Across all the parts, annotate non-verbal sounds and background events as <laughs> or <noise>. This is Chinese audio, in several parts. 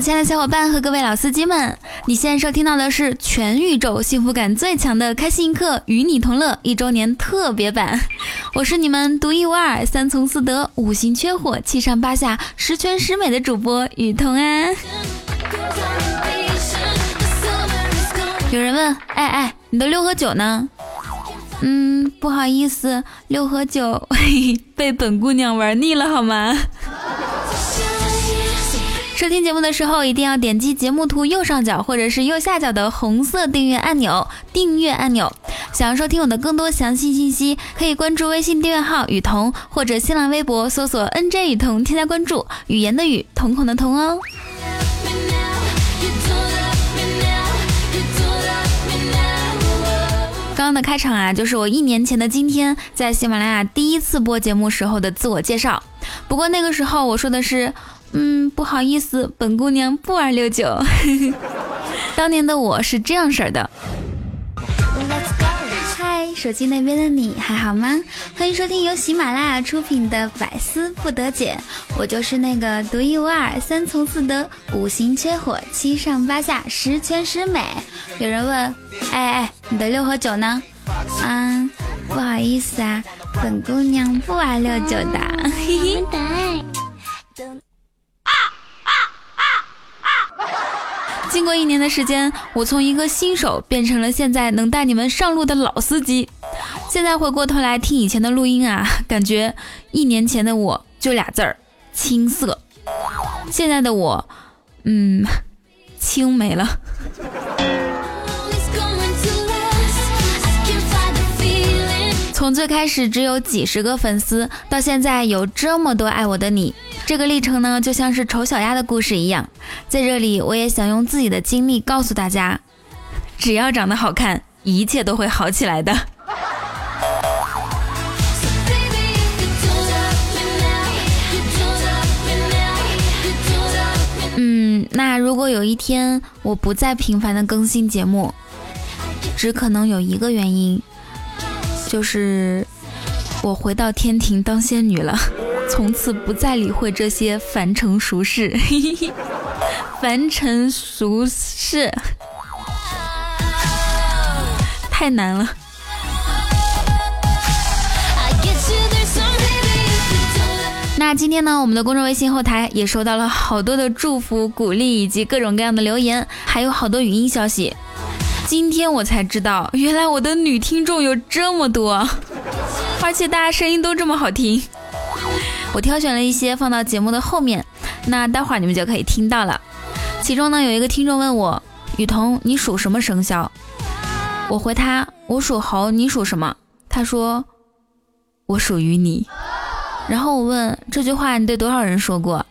亲爱的小伙伴和各位老司机们，你现在收听到的是全宇宙幸福感最强的开心一刻，与你同乐一周年特别版。我是你们独一无二、三从四德、五行缺火、七上八下、十全十美的主播雨桐安。有人问，哎哎，你的六合九呢？嗯，不好意思，六合九 <laughs> 被本姑娘玩腻了，好吗？收听节目的时候，一定要点击节目图右上角或者是右下角的红色订阅按钮，订阅按钮。想要收听我的更多详细信息，可以关注微信订阅号雨桐，或者新浪微博搜索 NJ 雨桐，添加关注。语言的语，瞳孔的瞳哦。刚刚的开场啊，就是我一年前的今天，在喜马拉雅第一次播节目时候的自我介绍。不过那个时候我说的是。嗯，不好意思，本姑娘不玩六九。<laughs> 当年的我是这样式儿的。嗨，手机那边的你还好吗？欢迎收听由喜马拉雅出品的《百思不得解》，我就是那个独一无二、三从四德、五行缺火、七上八下、十全十美。有人问，哎哎，你的六和九呢？嗯，不好意思啊，本姑娘不玩六九的。嘿嘿。经过一年的时间，我从一个新手变成了现在能带你们上路的老司机。现在回过头来听以前的录音啊，感觉一年前的我就俩字儿青涩，现在的我，嗯，青没了。从最开始只有几十个粉丝，到现在有这么多爱我的你，这个历程呢，就像是丑小鸭的故事一样。在这里，我也想用自己的经历告诉大家，只要长得好看，一切都会好起来的。嗯，那如果有一天我不再频繁的更新节目，只可能有一个原因。就是我回到天庭当仙女了，从此不再理会这些凡尘俗事。<laughs> 凡尘俗事太难了。那今天呢，我们的公众微信后台也收到了好多的祝福、鼓励以及各种各样的留言，还有好多语音消息。今天我才知道，原来我的女听众有这么多，而且大家声音都这么好听。<laughs> 我挑选了一些放到节目的后面，那待会儿你们就可以听到了。其中呢，有一个听众问我：“雨桐，你属什么生肖？”我回他：“我属猴，你属什么？”他说：“我属于你。”然后我问：“这句话你对多少人说过？”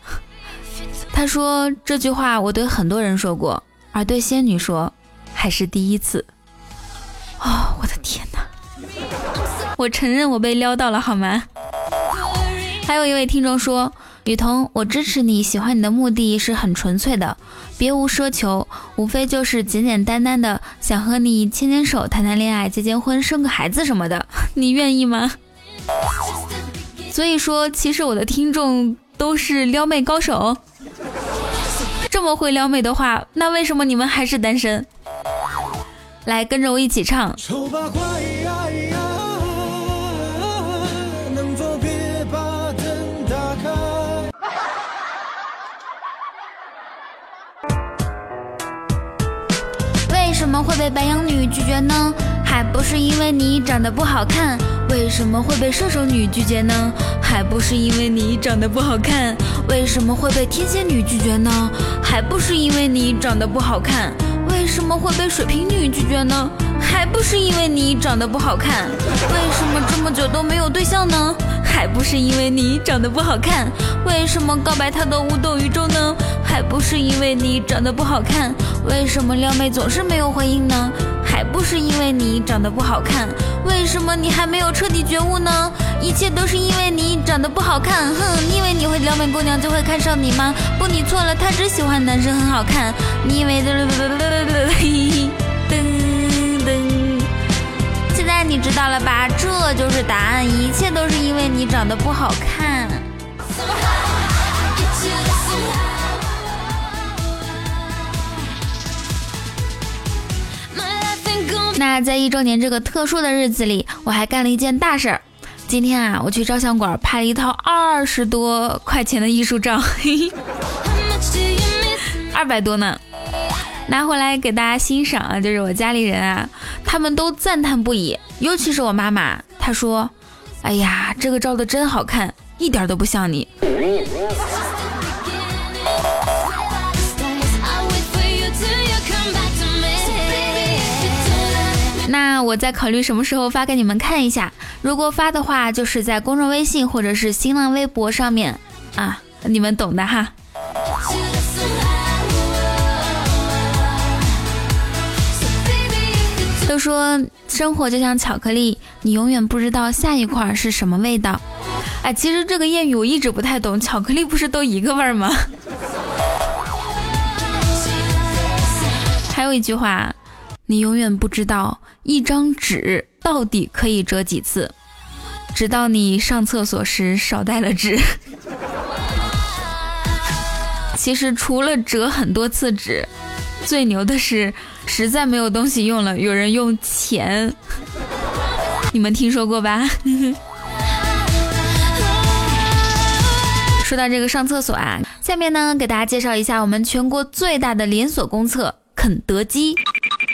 <laughs> 他说：“这句话我对很多人说过，而对仙女说。”还是第一次哦！我的天哪！我承认我被撩到了，好吗？还有一位听众说：“雨桐，我支持你，喜欢你的目的是很纯粹的，别无奢求，无非就是简简单单的想和你牵牵手、谈谈恋爱、结结婚、生个孩子什么的，<laughs> 你愿意吗？”所以说，其实我的听众都是撩妹高手。这么会撩妹的话，那为什么你们还是单身？来跟着我一起唱。会被白羊女拒绝呢？还不是因为你长得不好看。为什么会被射手女拒绝呢？还不是因为你长得不好看。为什么会被天蝎女拒绝呢？还不是因为你长得不好看。为什么会被水瓶女拒绝呢？还不是因为你长得不好看。为什么这么久都没有对象呢？还不是因为你长得不好看。为什么告白他都无动于衷呢？是因为你长得不好看。为什么撩妹总是没有回应呢？还不是因为你长得不好看。为什么你还没有彻底觉悟呢？一切都是因为你长得不好看。哼，你以为你会撩妹姑娘就会看上你吗？不，你错了，她只喜欢男生很好看。你以为的 <laughs> 噔噔？现在你知道了吧？这就是答案，一切都是因为你长得不好看。那在一周年这个特殊的日子里，我还干了一件大事儿。今天啊，我去照相馆拍了一套二十多块钱的艺术照，二百多呢，拿回来给大家欣赏啊。就是我家里人啊，他们都赞叹不已，尤其是我妈妈，她说：“哎呀，这个照的真好看，一点都不像你。”那我再考虑什么时候发给你们看一下。如果发的话，就是在公众微信或者是新浪微博上面啊，你们懂的哈。都说生活就像巧克力，你永远不知道下一块是什么味道。哎，其实这个谚语我一直不太懂，巧克力不是都一个味儿吗？还有一句话。你永远不知道一张纸到底可以折几次，直到你上厕所时少带了纸。<laughs> 其实除了折很多次纸，最牛的是实在没有东西用了，有人用钱。你们听说过吧？<laughs> 说到这个上厕所啊，下面呢给大家介绍一下我们全国最大的连锁公厕——肯德基。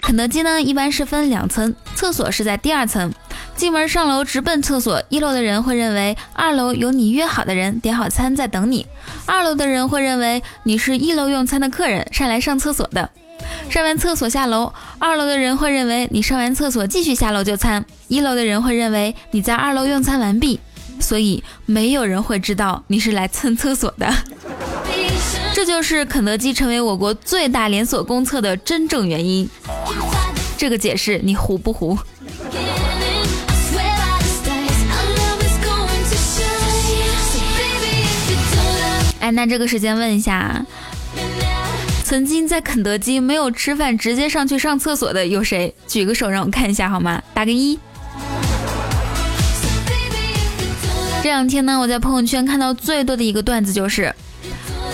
肯德基呢，一般是分两层，厕所是在第二层。进门上楼直奔厕所，一楼的人会认为二楼有你约好的人点好餐在等你；二楼的人会认为你是一楼用餐的客人上来上厕所的。上完厕所下楼，二楼的人会认为你上完厕所继续下楼就餐；一楼的人会认为你在二楼用餐完毕。所以没有人会知道你是来蹭厕所的。这就是肯德基成为我国最大连锁公厕的真正原因。这个解释你糊不糊？哎，那这个时间问一下，曾经在肯德基没有吃饭直接上去上厕所的有谁？举个手让我看一下好吗？打个一。这两天呢，我在朋友圈看到最多的一个段子就是。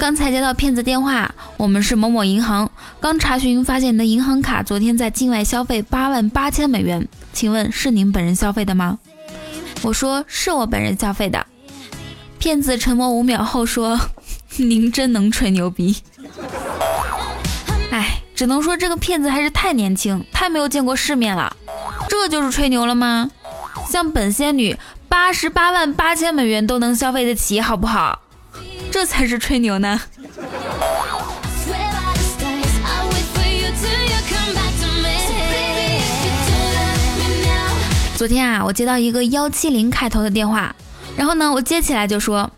刚才接到骗子电话，我们是某某银行，刚查询发现你的银行卡昨天在境外消费八万八千美元，请问是您本人消费的吗？我说是我本人消费的。骗子沉默五秒后说：“您真能吹牛逼。”哎，只能说这个骗子还是太年轻，太没有见过世面了。这就是吹牛了吗？像本仙女八十八万八千美元都能消费得起，好不好？这才是吹牛呢！昨天啊，我接到一个幺七零开头的电话，然后呢，我接起来就说：“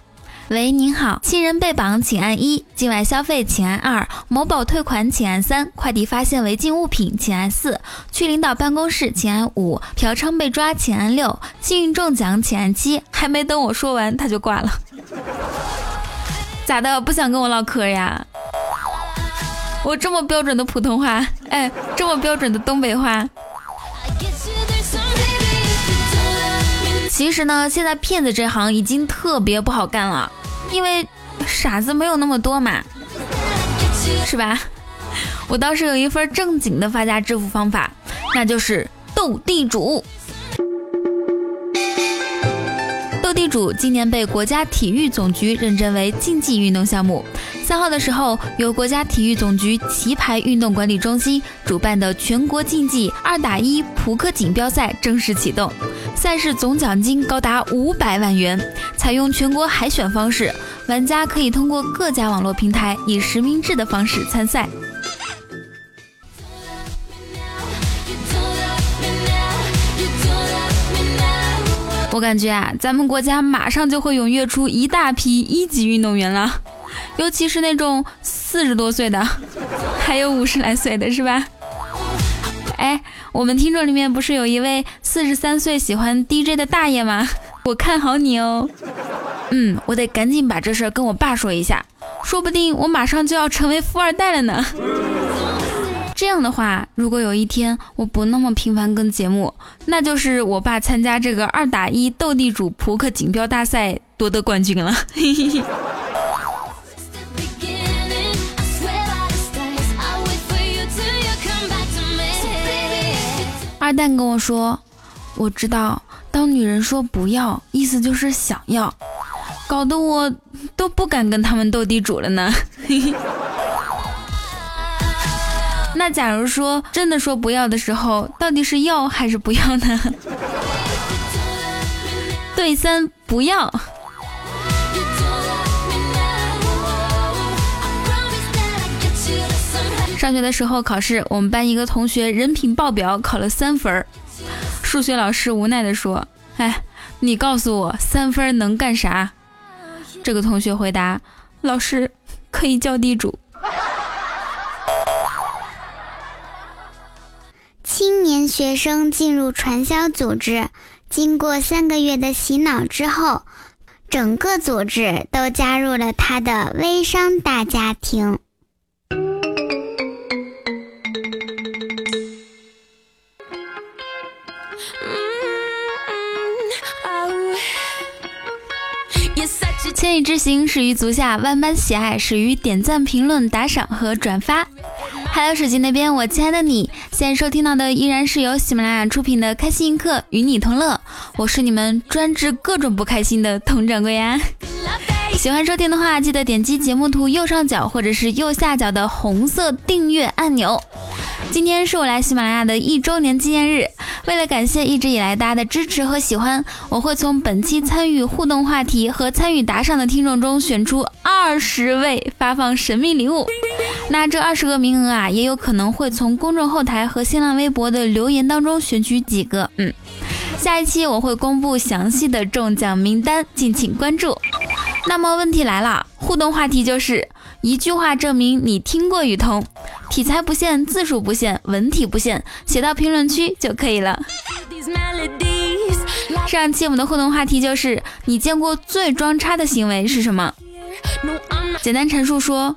喂，您好，亲人被绑，请按一；境外消费，请按二；某宝退款，请按三；快递发现违禁物品，请按四；去领导办公室，请按五；嫖娼被抓，请按六；幸运中奖，请按七。”还没等我说完，他就挂了。咋的？不想跟我唠嗑呀？我这么标准的普通话，哎，这么标准的东北话。其实呢，现在骗子这行已经特别不好干了，因为傻子没有那么多嘛，是吧？我倒是有一份正经的发家致富方法，那就是斗地主。地主今年被国家体育总局认证为竞技运动项目。三号的时候，由国家体育总局棋牌运动管理中心主办的全国竞技二打一扑克锦标赛正式启动，赛事总奖金高达五百万元，采用全国海选方式，玩家可以通过各家网络平台以实名制的方式参赛。我感觉啊，咱们国家马上就会踊跃出一大批一级运动员了，尤其是那种四十多岁的，还有五十来岁的，是吧？哎，我们听众里面不是有一位四十三岁喜欢 DJ 的大爷吗？我看好你哦。嗯，我得赶紧把这事儿跟我爸说一下，说不定我马上就要成为富二代了呢。这样的话，如果有一天我不那么频繁更节目，那就是我爸参加这个二打一斗地主扑克锦标大赛夺得冠军了。<laughs> 二蛋跟我说，我知道，当女人说不要，意思就是想要，搞得我都不敢跟他们斗地主了呢。<laughs> 那假如说真的说不要的时候，到底是要还是不要呢？<laughs> 对三不要。上学的时候考试，我们班一个同学人品爆表，考了三分。数学老师无奈地说：“哎，你告诉我三分能干啥？”这个同学回答：“老师可以叫地主。”学生进入传销组织，经过三个月的洗脑之后，整个组织都加入了他的微商大家庭。千里之行始于足下，万般喜爱始于点赞、评论、打赏和转发。还有手机那边，我亲爱的你，现在收听到的依然是由喜马拉雅出品的《开心一刻》，与你同乐。我是你们专治各种不开心的佟掌柜呀。喜欢收听的话，记得点击节目图右上角或者是右下角的红色订阅按钮。今天是我来喜马拉雅的一周年纪念日，为了感谢一直以来大家的支持和喜欢，我会从本期参与互动话题和参与打赏的听众中选出二十位发放神秘礼物。那这二十个名额啊，也有可能会从公众后台和新浪微博的留言当中选取几个。嗯，下一期我会公布详细的中奖名单，敬请关注。那么问题来了，互动话题就是一句话证明你听过雨桐。题材不限，字数不限，文体不限，写到评论区就可以了。上期我们的互动话题就是：你见过最装叉的行为是什么？简单陈述说，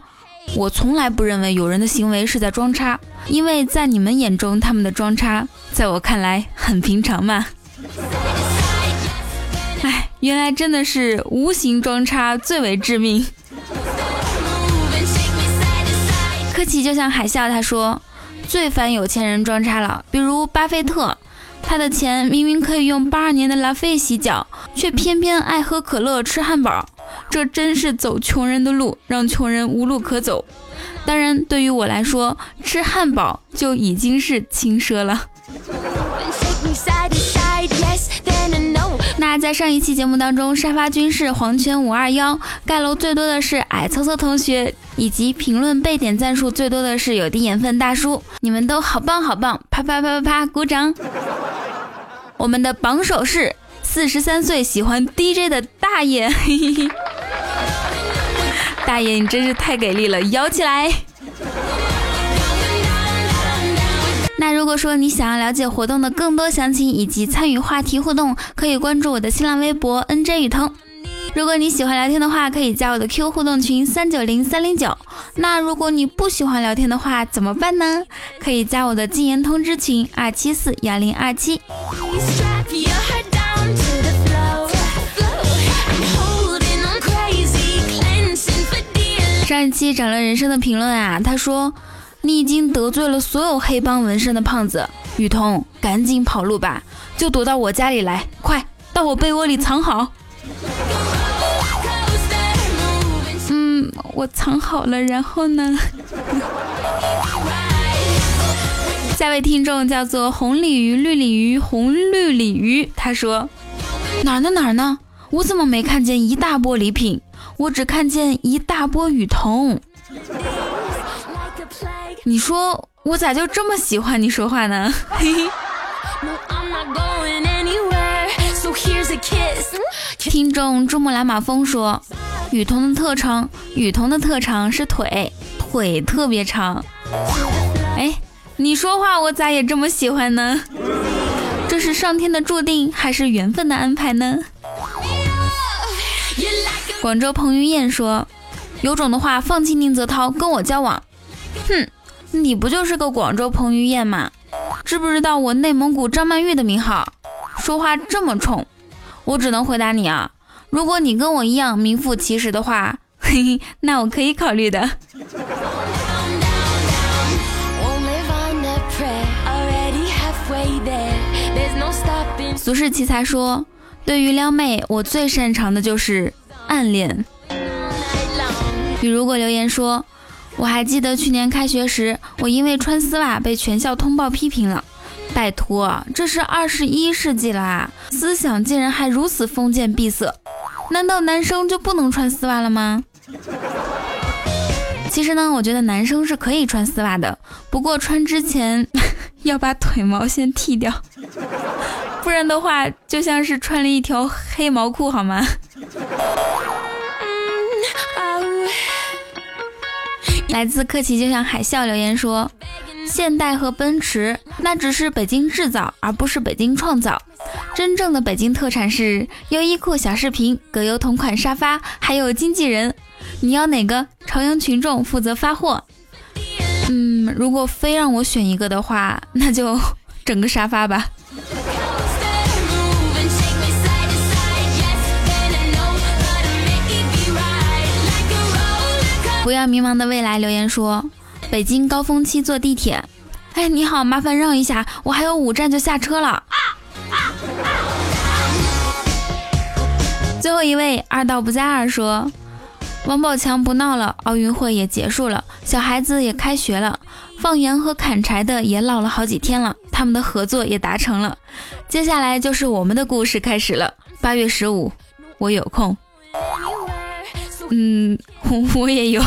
我从来不认为有人的行为是在装叉，因为在你们眼中他们的装叉，在我看来很平常嘛。<laughs> 哎，原来真的是无形装叉最为致命。科奇就像海啸，他说最烦有钱人装叉了，比如巴菲特，他的钱明明可以用八二年的拉菲洗脚，却偏偏爱喝可乐、吃汉堡，这真是走穷人的路，让穷人无路可走。当然，对于我来说，吃汉堡就已经是轻奢了。那在上一期节目当中，沙发君是黄泉五二幺，盖楼最多的是矮搓搓同学，以及评论被点赞数最多的是有滴盐分大叔，你们都好棒好棒，啪啪啪啪啪，鼓掌！我们的榜首是四十三岁喜欢 DJ 的大爷，<laughs> 大爷你真是太给力了，摇起来！那如果说你想要了解活动的更多详情以及参与话题互动，可以关注我的新浪微博 NJ 雨桐。如果你喜欢聊天的话，可以加我的 Q 互动群三九零三零九。那如果你不喜欢聊天的话，怎么办呢？可以加我的禁言通知群二七四幺零二七。上一期整了人生的评论啊，他说。你已经得罪了所有黑帮纹身的胖子雨桐，赶紧跑路吧，就躲到我家里来，快到我被窝里藏好。嗯，我藏好了，然后呢？<laughs> 下位听众叫做红鲤鱼、绿鲤鱼、红绿鲤鱼，他说哪儿呢哪儿呢？我怎么没看见一大波礼品？我只看见一大波雨桐。你说我咋就这么喜欢你说话呢？<laughs> 听众珠穆朗玛峰说，雨桐的特长，雨桐的特长是腿，腿特别长。哎，你说话我咋也这么喜欢呢？这是上天的注定还是缘分的安排呢？广州彭于晏说，有种的话放弃宁泽涛跟我交往。哼。你不就是个广州彭于晏吗？知不知道我内蒙古张曼玉的名号？说话这么冲，我只能回答你啊！如果你跟我一样名副其实的话，嘿嘿，那我可以考虑的。<laughs> 俗世奇才说，对于撩妹，我最擅长的就是暗恋。比如果留言说，我还记得去年开学时，我因为穿丝袜被全校通报批评了。拜托，这是二十一世纪了啊，思想竟然还如此封建闭塞，难道男生就不能穿丝袜了吗？其实呢，我觉得男生是可以穿丝袜的，不过穿之前 <laughs> 要把腿毛先剃掉，不然的话就像是穿了一条黑毛裤，好吗？来自客气就像海啸留言说，现代和奔驰那只是北京制造，而不是北京创造。真正的北京特产是优衣库小视频、葛优同款沙发，还有经纪人。你要哪个？朝阳群众负责发货。嗯，如果非让我选一个的话，那就整个沙发吧。不要迷茫的未来留言说，北京高峰期坐地铁。哎，你好，麻烦让一下，我还有五站就下车了。最后一位二道不在二说。王宝强不闹了，奥运会也结束了，小孩子也开学了，放羊和砍柴的也老了好几天了，他们的合作也达成了，接下来就是我们的故事开始了。八月十五，我有空，嗯，我也有。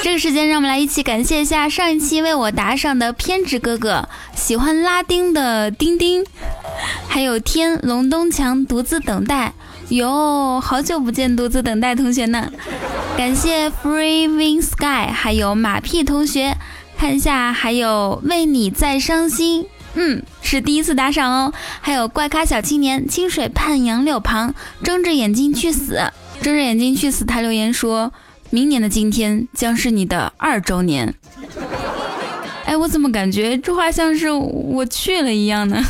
这个时间，让我们来一起感谢一下上一期为我打赏的偏执哥哥，喜欢拉丁的丁丁，还有天龙东强独自等待，哟，好久不见独自等待同学呢，感谢 Free Wing Sky，还有马屁同学，看一下还有为你在伤心，嗯，是第一次打赏哦，还有怪咖小青年清水畔杨柳旁，睁着眼睛去死，睁着眼睛去死，他留言说。明年的今天将是你的二周年。哎，我怎么感觉这话像是我去了一样呢？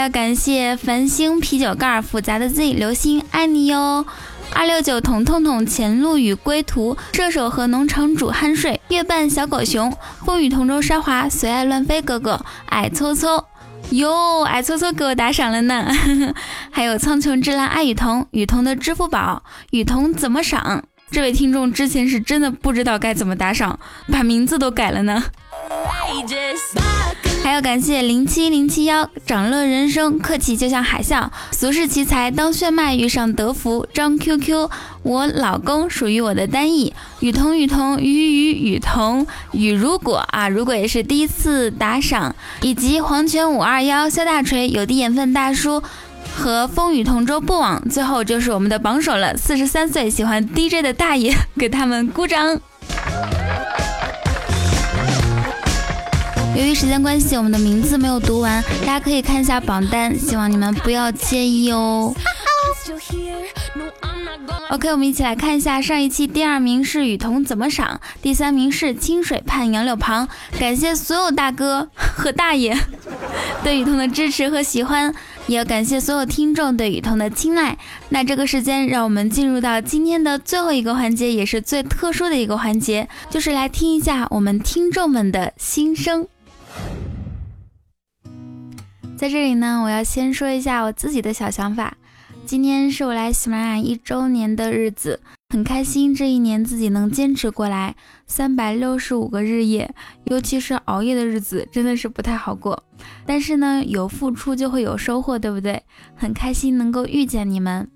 要感谢繁星啤酒盖、复杂的 Z、流星爱你哟。二六九彤彤彤、前路与归途、射手和农场主酣睡、月半小狗熊、风雨同舟沙华、随爱乱飞哥哥、矮搓搓。哟，矮搓搓给我打赏了呢，<laughs> 还有苍穹之蓝爱雨桐，雨桐的支付宝，雨桐怎么赏？这位听众之前是真的不知道该怎么打赏，把名字都改了呢。还要感谢零七零七幺长乐人生客气就像海啸俗世奇才当炫迈遇上德福张 QQ 我老公属于我的单翼雨桐雨桐雨雨雨桐雨如果啊如果也是第一次打赏以及黄泉五二幺肖大锤有滴眼分大叔和风雨同舟不枉最后就是我们的榜首了四十三岁喜欢 DJ 的大爷给他们鼓掌。由于时间关系，我们的名字没有读完，大家可以看一下榜单，希望你们不要介意哦。<laughs> OK，我们一起来看一下上一期第二名是雨桐怎么赏，第三名是清水畔杨柳旁。感谢所有大哥和大爷 <laughs> 对雨桐的支持和喜欢，也要感谢所有听众对雨桐的青睐。那这个时间，让我们进入到今天的最后一个环节，也是最特殊的一个环节，就是来听一下我们听众们的心声。在这里呢，我要先说一下我自己的小想法。今天是我来喜马拉雅一周年的日子，很开心这一年自己能坚持过来三百六十五个日夜，尤其是熬夜的日子真的是不太好过。但是呢，有付出就会有收获，对不对？很开心能够遇见你们，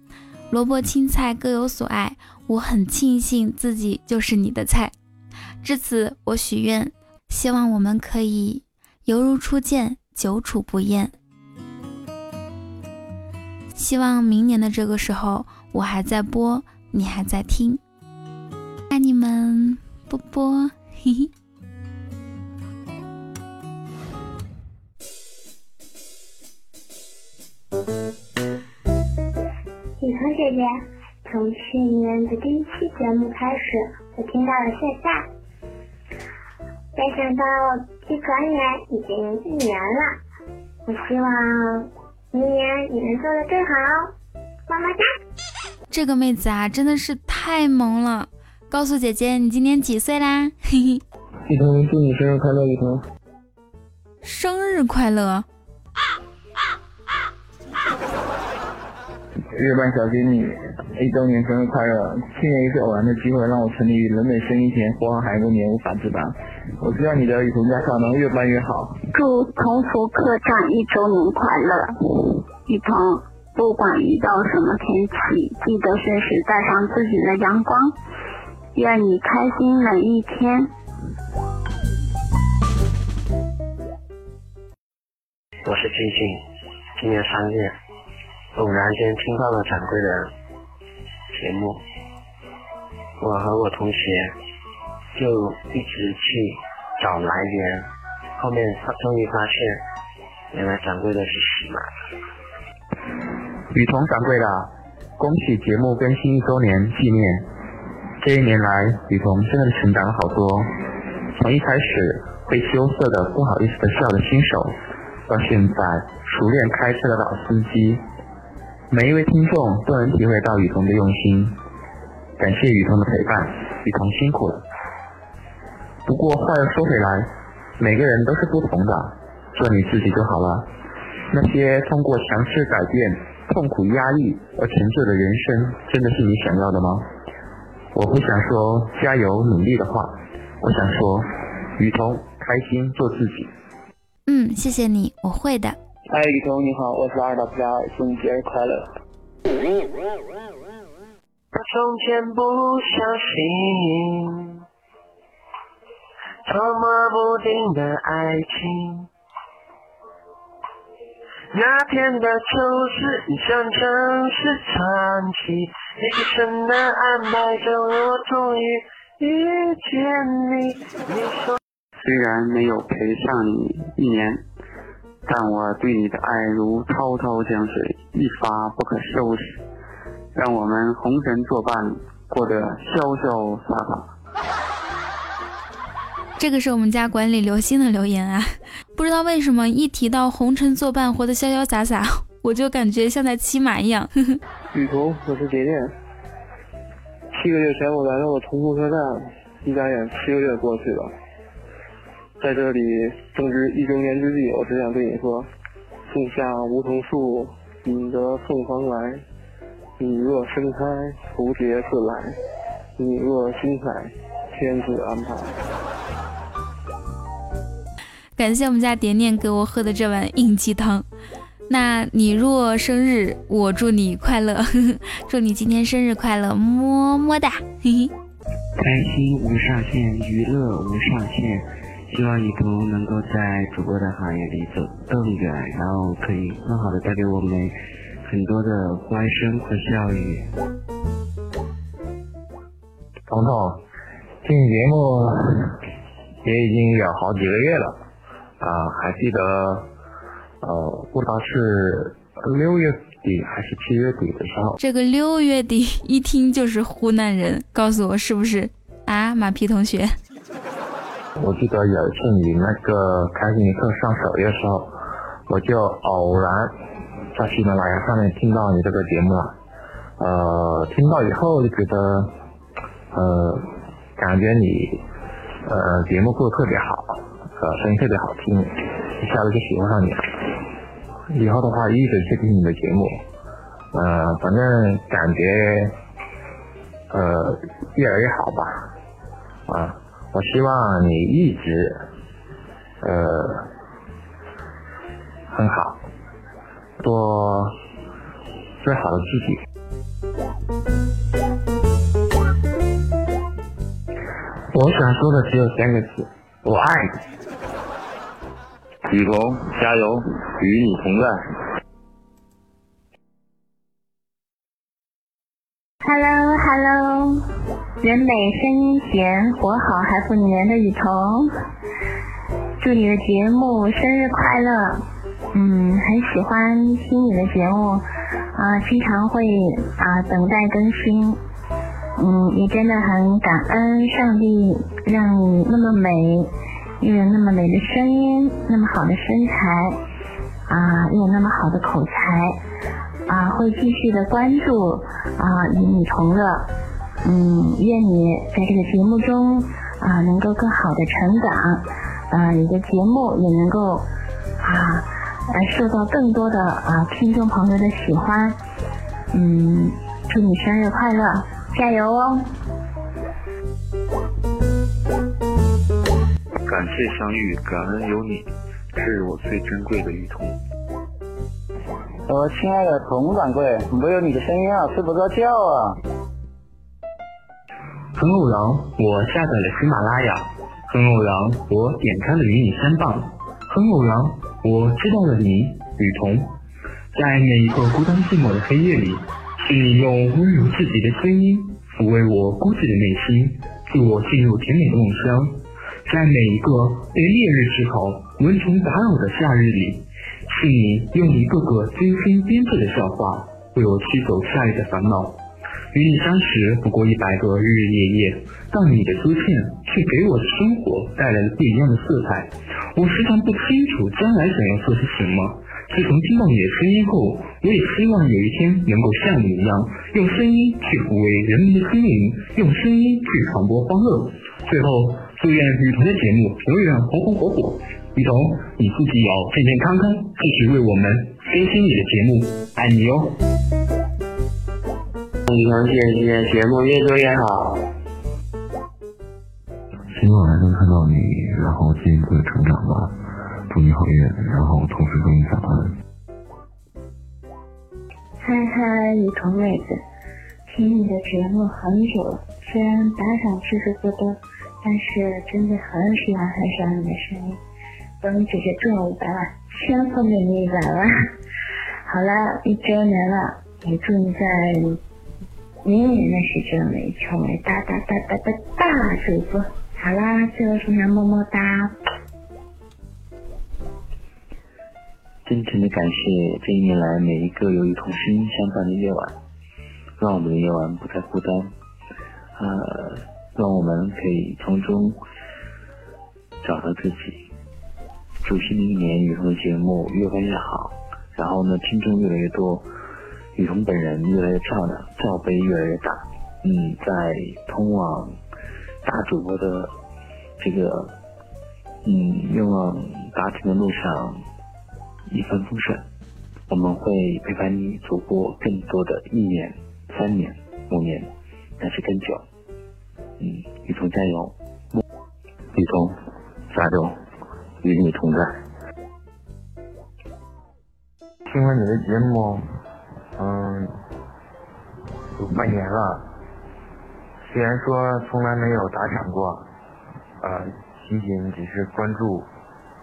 萝卜青菜各有所爱，我很庆幸自己就是你的菜。至此，我许愿，希望我们可以犹如初见。久处不厌，希望明年的这个时候，我还在播，你还在听，爱你们，波波，嘿嘿。雨桐姐姐，从去年的第一期节目开始，我听到了现在。没想到一转眼已经一年了。我希望明年你能做的更好，么么哒。这个妹子啊，真的是太萌了。告诉姐姐，你今年几岁啦？嘿嘿。雨桐，祝你生日快乐，雨桐。生日快乐。啊啊啊月半小仙女，一周年生日快乐！去年一次偶然的机会，让我沉迷于人美声音前，活好还多年无法自拔。我希望你的雨桐家校能越办越好。祝同福客栈一周年快乐，雨桐，不管遇到什么天气，记得随时带上自己的阳光。愿你开心每一天。我是静静，今年三月。偶然间听到了掌柜的节目，我和我同学就一直去找来源，后面他终于发现，原来掌柜的是喜马。雨桐掌柜的，恭喜节目更新一周年纪念！这一年来，雨桐真的成长了好多，从一开始会羞涩的不好意思的笑的新手，到现在熟练开车的老司机。每一位听众都能体会到雨桐的用心，感谢雨桐的陪伴，雨桐辛苦了。不过话又说回来，每个人都是不同的，做你自己就好了。那些通过强势改变、痛苦压抑而成就的人生，真的是你想要的吗？我不想说加油努力的话，我想说，雨桐开心做自己。嗯，谢谢你，我会的。嗨，雨桐你好，我是二大 P R，祝你节日快乐。我从前不相信捉摸不定的爱情，那天的秋是你想成是传奇，一生的安排着我终于遇见你。你说虽然没有陪上你一年。但我对你的爱如滔滔江水，一发不可收拾。让我们红尘作伴，过得潇潇洒洒。这个是我们家管理刘星的留言啊！<laughs> 不知道为什么一提到红尘作伴，活得潇潇洒洒，<laughs> 我就感觉像在骑马一样。<laughs> 雨桐，我是蝶恋。七个月前我来到了同福车站，一眨眼七个月过去了。在这里正值一周年之际，我只想对你说：树下梧桐树，引得凤凰来。你若盛开，蝴蝶自来；你若精彩，天自安排。感谢我们家点点给我喝的这碗应鸡汤。那你若生日，我祝你快乐，<laughs> 祝你今天生日快乐，么么哒，嘿嘿。开心无上限，娱乐无上限。希望雨桐能够在主播的行业里走更远，然后可以更好的带给我们很多的欢声和笑语。彤彤，进节目也已经有好几个月了啊，还记得呃，不知道是六月底还是七月底的时候。这个六月底一听就是湖南人，告诉我是不是啊，马屁同学？我记得有一次你那个开心一刻上首页的时候，我就偶然在喜马拉雅上面听到你这个节目了。呃，听到以后就觉得，呃，感觉你呃节目做的特别好，呃，声音特别好听，一下子就喜欢上你了。以后的话一直去听你的节目，呃，反正感觉呃越来越好吧，啊。我希望你一直，呃，很好，做最好的自己。我想说的只有三个字：我爱你。雨桐，加油，与你同在。Hello，Hello，人美声音甜，活好还不粘的雨桐，祝你的节目生日快乐。嗯，很喜欢听你的节目，啊，经常会啊等待更新。嗯，也真的很感恩上帝让你那么美，又有那么美的声音，那么好的身材，啊，又有那么好的口才，啊，会继续的关注啊与你同乐，嗯，愿你在这个节目中啊能够更好的成长，啊，你的节目也能够啊来受到更多的啊听众朋友的喜欢，嗯，祝你生日快乐，加油哦！感谢相遇，感恩有你，是我最珍贵的雨桐。我亲爱的童掌柜，没有你的声音啊，睡不着觉啊。很偶然，我下载了喜马拉雅；很偶然，我点开了与你相伴；很偶然，我知道了你，雨桐。在每一个孤单寂寞的黑夜里，请你用温柔自己的声音抚慰我孤寂的内心，助我进入甜美的梦乡。在每一个被烈日炙烤、蚊虫打扰的夏日里，请你用一个个精心编制的笑话为我驱走夏日的烦恼。与你相识不过一百个日日夜夜，但你的出现却给我的生活带来了不一样的色彩。我时常不清楚将来想要做些什么，自从听到你的声音后，我也希望有一天能够像你一样，用声音去抚慰人们的心灵，用声音去传播欢乐。最后。祝愿雨桐的节目永远红红火火。雨桐，你自己要健健康康，继续为我们更新你的节目，爱你哟。雨桐姐姐，节目越做越好。希望还能看到你，然后进一步的成长吧。祝你好运，然后同时祝你早安。嗨嗨，雨桐妹子，听你的节目很久了，虽然打赏次数不多。但是真的很喜欢很喜欢你的声音，等你姐姐中了五百万，先送给你一百万。好了，一周年了，也祝你在明年的时间里成为大大大大的大主播。好啦，最后送上么么哒。真诚的感谢这一年来每一个有一同声音相伴的夜晚，让我们的夜晚不再孤单。呃。让我们可以从中找到自己。祝新的一年雨桐的节目越办越好，然后呢，听众越来越多，雨桐本人越来越漂亮，罩杯越来越大。嗯，在通往大主播的这个嗯愿望达成的路上一帆风顺。我们会陪伴你走过更多的一年、三年、五年，乃至更久。嗯，雨桐加油！雨桐加油！与你同在。听完你的节目，嗯，有半年了。虽然说从来没有打赏过，呃，仅仅只是关注，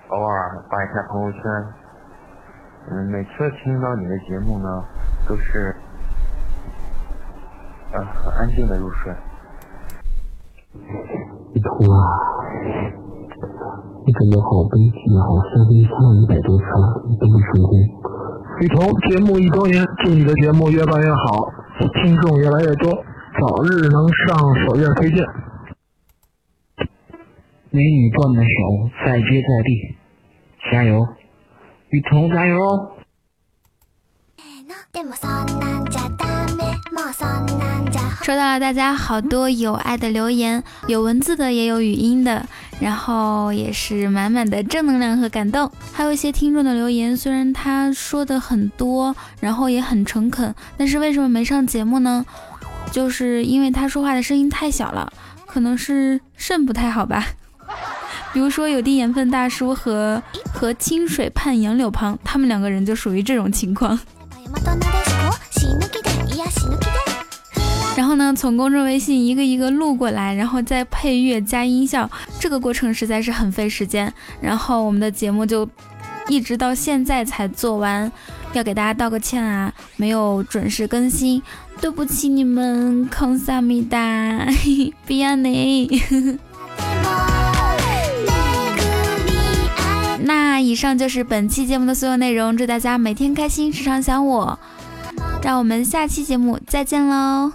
偶尔发一下朋友圈。嗯，每次听到你的节目呢，都是呃很安静的入睡。一通啊，你感觉好悲剧啊，好像你唱了一百多次都没成功。雨桐，节目一周年，祝你的节目越办越好，听众越来越多，早日能上首页推荐。美女断的手再接再厉，加油，雨桐加油！收到了大家好多有爱的留言，有文字的，也有语音的，然后也是满满的正能量和感动。还有一些听众的留言，虽然他说的很多，然后也很诚恳，但是为什么没上节目呢？就是因为他说话的声音太小了，可能是肾不太好吧。<laughs> 比如说有低盐分大叔和和清水畔杨柳旁，他们两个人就属于这种情况。<laughs> 然后呢，从公众微信一个一个录过来，然后再配乐加音效，这个过程实在是很费时间。然后我们的节目就一直到现在才做完，要给大家道个歉啊，没有准时更新，对不起你们，康萨米达，比亚内。那以上就是本期节目的所有内容，祝大家每天开心，时常想我，让我们下期节目再见喽。